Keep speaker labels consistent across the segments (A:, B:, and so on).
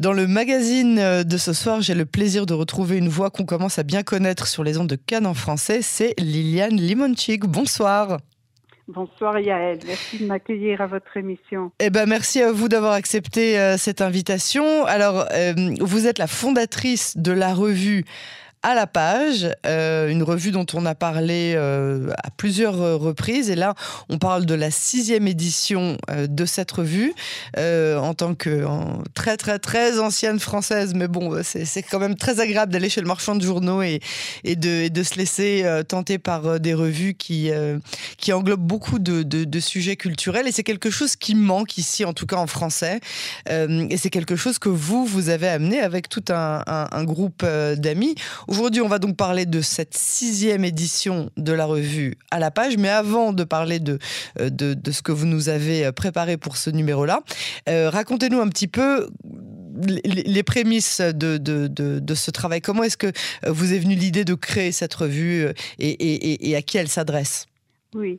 A: Dans le magazine euh, de ce soir, j'ai le plaisir de retrouver une voix qu'on commence à bien connaître sur les ondes de Cannes en français. C'est Liliane Limonchik. Bonsoir.
B: Bonsoir Yael, merci de m'accueillir à votre émission.
A: Eh ben merci à vous d'avoir accepté euh, cette invitation. Alors, euh, vous êtes la fondatrice de la revue à la page, euh, une revue dont on a parlé euh, à plusieurs reprises. Et là, on parle de la sixième édition euh, de cette revue en tant que très très très ancienne française. Mais bon, c'est quand même très agréable d'aller chez le marchand de journaux et, de, se laisser tenter par des revues qui, qui englobent beaucoup de, sujets culturels. Et c'est quelque chose qui manque ici, en tout cas en français. et c'est quelque chose que vous, vous avez amené avec tout un groupe d'amis Aujourd'hui, on va donc parler de cette sixième édition de la revue à la page. Mais avant de parler de, euh, de, ce que vous nous avez euh, préparé pour ce numéro-là, euh, racontez-nous un petit peu les, prémices de, de, de, ce travail. Comment est-ce que vous est venue l'idée de créer cette revue et, et, et à qui elle s'adresse?
B: Oui.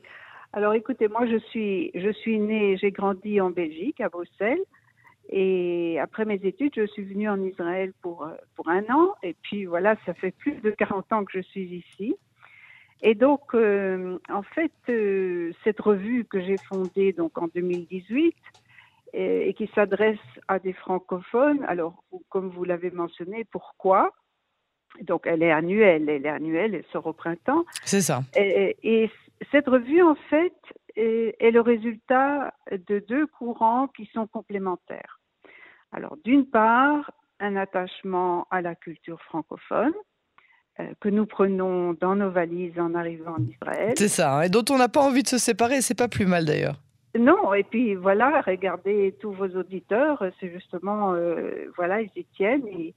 B: Alors écoutez, moi je suis, je suis née, j'ai grandi en Belgique, à Bruxelles. Et après mes études, je suis venue en Israël pour, euh, pour un an. Et puis voilà, ça fait plus de 40 ans que je suis ici. Et donc, euh, en fait, euh, cette revue que j'ai fondée donc en 2018 et, et qui s'adresse à des francophones, alors comme vous l'avez mentionné, pourquoi? Donc, elle est annuelle, elle est annuelle, elle sort au printemps.
A: C'est ça.
B: Et, et, cette revue, en fait, est, est le résultat de deux courants qui sont complémentaires. Alors, d'une part, un attachement à la culture francophone euh, que nous prenons dans nos valises en arrivant en Israël.
A: C'est ça, hein, et dont on n'a pas envie de se séparer, c'est pas plus mal d'ailleurs.
B: Non, et puis voilà, regardez tous vos auditeurs, c'est justement, euh, voilà, ils y tiennent. Et,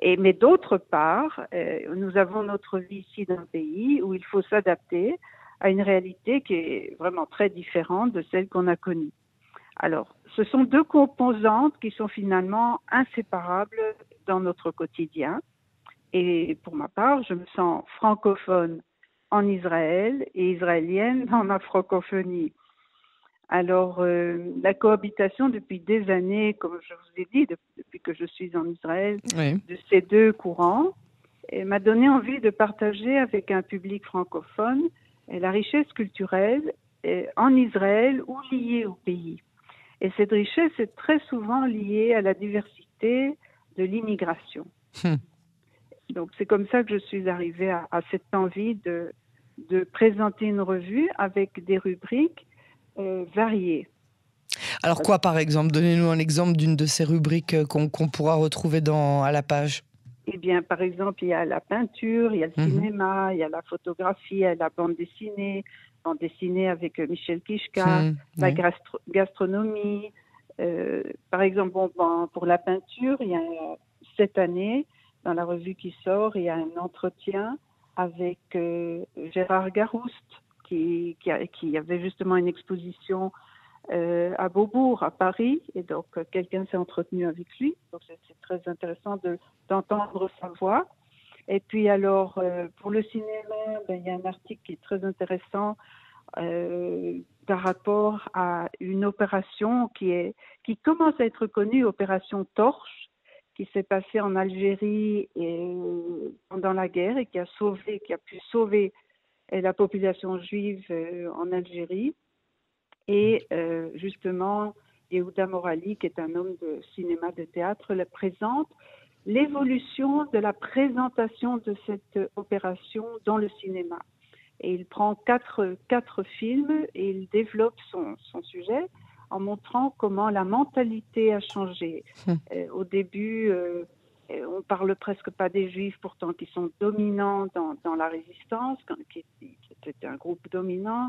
B: et mais d'autre part, euh, nous avons notre vie ici dans le pays où il faut s'adapter à une réalité qui est vraiment très différente de celle qu'on a connue. Alors, ce sont deux composantes qui sont finalement inséparables dans notre quotidien. Et pour ma part, je me sens francophone en Israël et israélienne dans ma francophonie. Alors, euh, la cohabitation depuis des années, comme je vous ai dit, depuis que je suis en Israël,
A: oui.
B: de ces deux courants, m'a donné envie de partager avec un public francophone la richesse culturelle en Israël ou liée au pays. Et cette richesse est très souvent liée à la diversité de l'immigration.
A: Hmm.
B: Donc c'est comme ça que je suis arrivée à, à cette envie de, de, présenter une revue avec des rubriques euh, variées.
A: Alors quoi par exemple? Donnez-nous un exemple d'une de ces rubriques euh, qu'on qu pourra retrouver dans, à la page.
B: Eh bien, par exemple, il y a la peinture, il y a le
A: Mhm.
B: cinéma, il y a la photographie, il y a la bande dessinée, bande dessinée avec euh, Michel Kishka, la
A: oui.
B: gastro- gastronomie. Euh, par exemple, bon, ben, pour la peinture, il y a cette année, dans la revue qui sort, il y a un entretien avec euh, Gérard Garouste, qui, qui, a- qui avait justement une exposition euh, à Beaubourg, à Paris, et donc quelqu'un s'est entretenu avec lui. Donc c'est très intéressant de- d'entendre sa voix. Et puis alors, euh, pour le cinéma, ben, il y a un article qui est très intéressant euh, par rapport à une opération qui, est, qui commence à être connue, opération Torche, qui s'est passée en Algérie et, pendant la guerre et qui a sauvé, qui a pu sauver euh, la population juive euh, en Algérie. Et euh, justement, Yehuda Morali, qui est un homme de cinéma, de théâtre, le présente l'évolution de la présentation de cette opération dans le cinéma. Et il prend quatre, quatre films et il développe son, son sujet en montrant comment la mentalité a changé.
A: Hmm.
B: Euh, au début, euh, on parle presque pas des juifs, pourtant qui sont dominants dans, dans la résistance, qui, qui était un groupe dominant.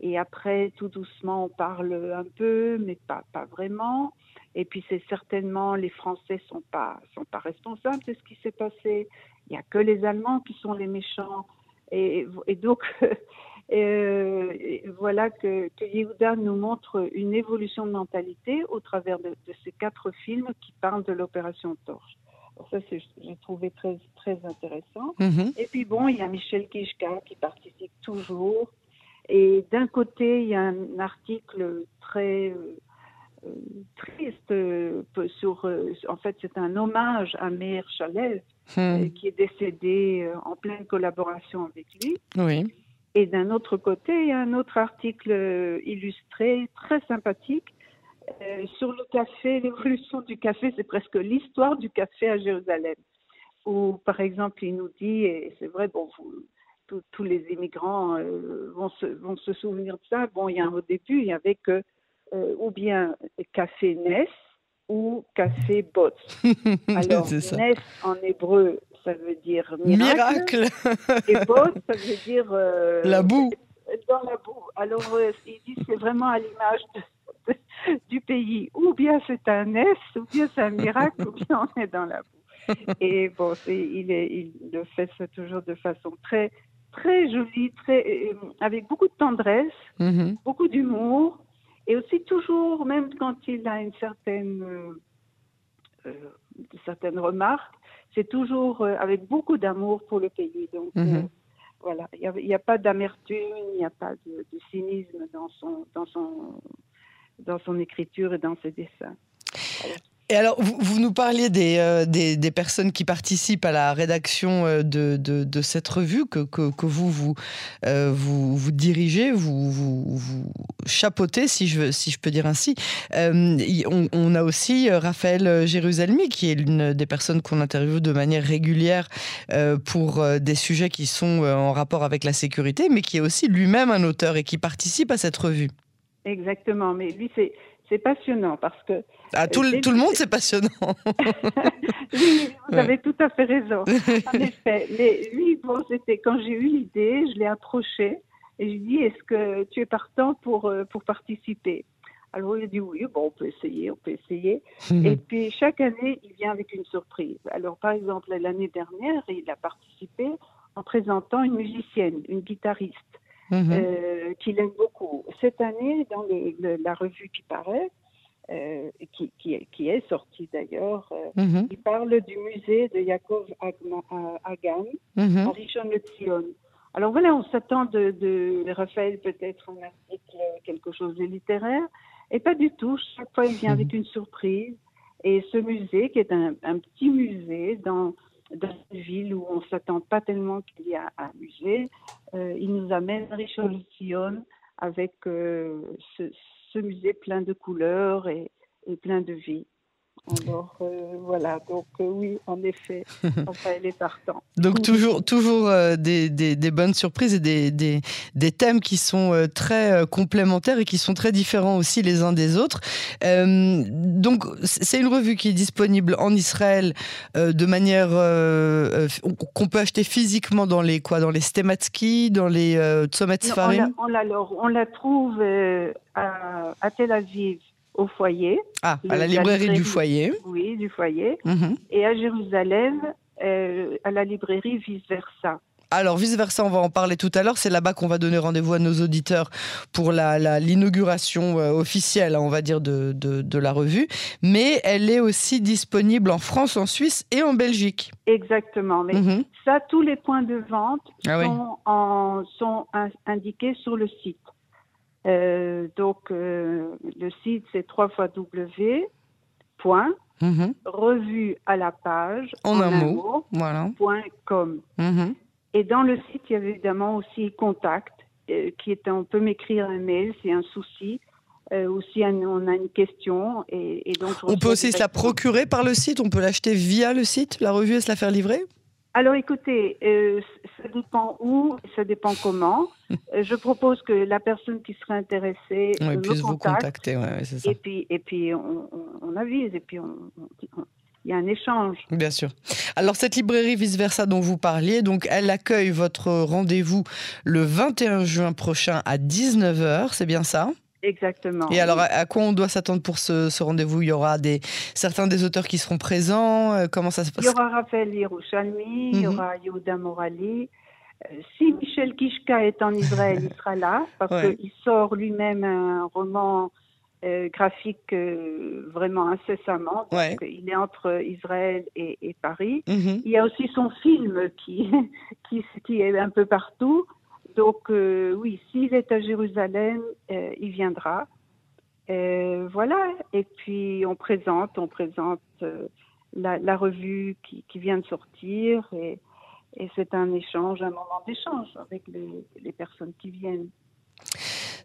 B: Et après, tout doucement, on parle un peu, mais pas, pas vraiment. Et puis, c'est certainement les Français sont pas sont pas responsables de ce qui s'est passé. Il y a que les Allemands qui sont les méchants. Et, et donc, euh, et voilà que, que Yehuda nous montre une évolution de mentalité au travers de, de ces quatre films qui parlent de l'opération Torche. Alors ça, j'ai trouvé très très intéressant.
A: Mhm.
B: Et puis bon, il y a Michel Kishka qui participe toujours. Et d'un côté, il y a un article très, euh, triste. sur, en fait, c'est un hommage à Meir Chalev, hmm. qui est décédé en pleine collaboration avec lui.
A: Oui.
B: Et d'un autre côté, il y a un autre article illustré, très sympathique, sur le café, l'évolution du café, c'est presque l'histoire du café à Jérusalem. Où, par exemple, il nous dit, et c'est vrai, bon, tous les immigrants vont, se, vont se souvenir de ça. Bon, il y a au début, il y avait que euh, ou bien café Ness ou café Bots. Alors, Ness en hébreu, ça veut dire miracle. et Bots, ça veut dire. Euh,
A: la boue.
B: Dans la boue. Alors, euh, il dit c'est vraiment à l'image du pays. Ou bien c'est un Ness, ou bien c'est un miracle, ou bien on est dans la boue. Et bon, il, est, il le fait ça toujours de façon très, très jolie, très, avec beaucoup de tendresse, mm-hmm. beaucoup d'humour. Et aussi toujours, même quand il a une certaine, euh, euh certaine remarque, c'est toujours euh, avec beaucoup d'amour pour le pays. Donc mhm. euh, voilà, il n'y a, pas d'amertume, il n'y a pas de, de, cynisme dans son, dans, son, dans son écriture et dans ses dessins.
A: Et alors, vous, nous parliez euh, des, des, personnes qui participent à la rédaction euh, de, de, cette revue que, que, vous, vous, euh, vous, vous, dirigez, vous, vous, chapeautez, si je, si je peux dire ainsi. on, a aussi Raphaël Jérusalemi, qui est l'une des personnes qu'on interviewe de manière régulière pour des sujets qui sont en rapport avec la sécurité, mais qui est aussi lui-même un auteur et qui participe à cette revue.
B: Exactement, mais lui, c'est c'est passionnant parce que.
A: Ah, tout, le, tout le monde, c'est passionnant.
B: oui, vous avez tout à fait raison. En effet. Mais lui, bon, c'était quand j'ai eu l'idée, je l'ai approché et je lui ai dit Est-ce que tu es partant pour, euh, pour participer? Alors il a dit oui, bon, on peut essayer, on peut essayer. Et puis chaque année, il vient avec une surprise. Alors par exemple, l'année dernière, il a participé en présentant une musicienne, une guitariste. Mhm. Euh, qu'il aime beaucoup. Cette année, dans la revue qui paraît, euh, qui, qui, est sortie d'ailleurs, euh, mhm. il parle du musée de Yaakov Hagan mm en Rishon LeZion. Alors voilà, on s'attend de, de, Raphaël peut-être un article, quelque chose de littéraire, et pas du tout. Chaque fois, il vient avec une surprise. Et ce musée, qui est un, un petit musée dans dans une ville où on ne s'attend pas tellement qu'il y a un musée. Euh, il nous amène à Richelieu avec euh, ce, ce, musée plein de couleurs et, et plein de vie. Alors euh, voilà, donc euh, oui, en effet, Raphaël est partant.
A: donc toujours, toujours euh, des, des, bonnes surprises et des, des, des thèmes qui sont très complémentaires et qui sont très différents aussi les uns des autres. donc c'est une revue qui est disponible en Israël de manière qu'on peut acheter physiquement dans les quoi, dans les Stematsky, dans les Tzomet
B: Farim. On, la, on, la trouve à, à Tel Aviv au foyer.
A: Ah, à la librairie, du foyer.
B: Oui, du foyer. Mhm. Et à Jérusalem, euh, à la librairie Vice Versa.
A: Alors, vice versa, on va en parler tout à l'heure. C'est là-bas qu'on va donner rendez-vous à nos auditeurs pour l'inauguration la, euh, officielle, hein, on va dire, de, de, la revue. Mais elle est aussi disponible en France, en Suisse et en Belgique.
B: Exactement. Mais mhm. ça, tous les points de vente ah sont, en, sont indiqués sur le site. Euh, donc, euh, le site, c'est 3 fois W. Point, mhm. revue à la page,
A: en, un, mot, voilà.
B: point com. Mhm. Et dans le site, il y a évidemment aussi contact, euh, qui est, on peut m'écrire un mail, c'est un souci. ou si on a une question. Et, donc
A: on peut aussi se la procurer par le site, on peut l'acheter via le site, la revue et se la faire livrer?
B: Alors écoutez, euh, ça dépend où, ça dépend comment. Euh, je propose que la personne qui serait intéressée
A: oui, puisse vous contacter.
B: Et puis, et puis on, avise, et puis on, il y a un échange.
A: Bien sûr. Alors cette librairie Vice Versa dont vous parliez, donc elle accueille votre rendez-vous le 21 juin prochain à 19h, c'est bien ça?
B: Exactement.
A: Et alors, à quoi on doit s'attendre pour ce, rendez-vous? Il y aura des, certains des auteurs qui seront présents euh, Comment ça se passe
B: Il y aura Raphaël Yerushalmi, il y mhm. aura Yehuda Morali. Euh, si Michel Kishka est en Israël, il sera là, parce qu'il sort lui-même un roman euh, graphique vraiment incessamment. Donc, Il est entre Israël et, Paris. Mhm. Il y a aussi son film qui, qui, qui est un peu partout. Donc euh, oui, s'il est à Jérusalem, euh, il viendra. voilà, et puis on présente, on présente la, revue qui, vient de sortir et, c'est un échange, un moment d'échange avec les personnes qui viennent.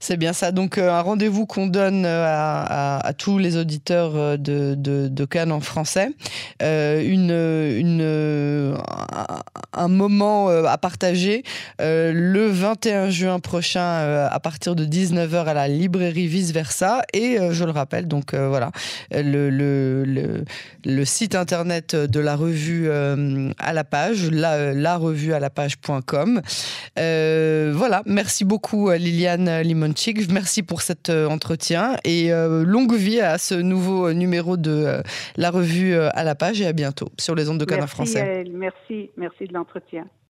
A: C'est bien ça. Donc, euh, un rendez-vous qu'on donne euh, à, tous les auditeurs euh, de, Cannes en français. une, un moment à partager le 21 juin prochain à partir de 19h à la librairie Vice Versa. Et je le rappelle, donc voilà, le, le, le, site internet de la revue à la page, la, la revue à la page.com. voilà, merci beaucoup Liliane Limon Merci pour cet euh, entretien et euh, longue vie à ce nouveau euh, numéro de la revue à la page et à bientôt sur les ondes de Canard français.
B: merci, merci de l'entretien.